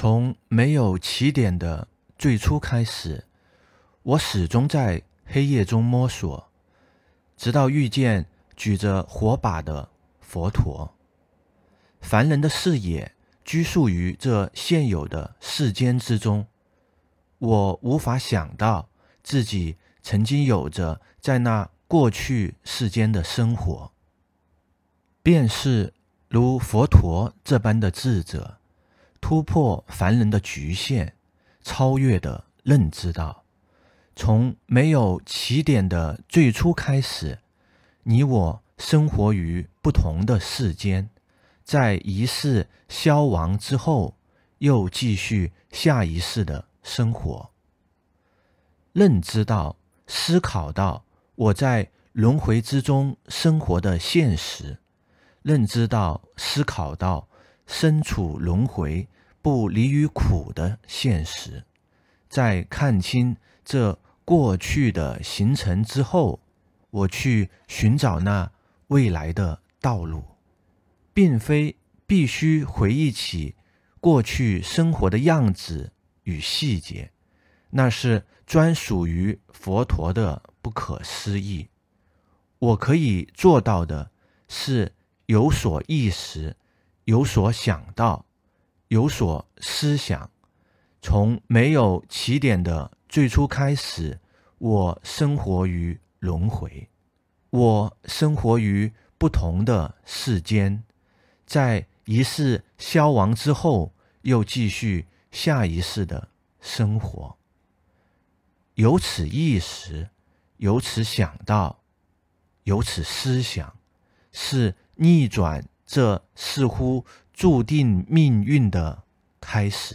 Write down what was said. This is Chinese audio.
从没有起点的最初开始，我始终在黑夜中摸索，直到遇见举着火把的佛陀。凡人的视野拘束于这现有的世间之中，我无法想到自己曾经有着在那过去世间的生活。便是如佛陀这般的智者，突破凡人的局限，超越的认知到，从没有起点的最初开始，你我生活于不同的世间。在一世消亡之后，又继续下一世的生活。认知到、思考到我在轮回之中生活的现实，认知到、思考到身处轮回不离于苦的现实，在看清这过去的形成之后，我去寻找那未来的道路。并非必须回忆起过去生活的样子与细节，那是专属于佛陀的不可思议。我可以做到的是有所意识，有所想到，有所思想。从没有起点的最初开始，我生活于轮回，我生活于不同的世间。在一世消亡之后，又继续下一世的生活。由此意识，由此想到，由此思想，是逆转这似乎注定命运的开始。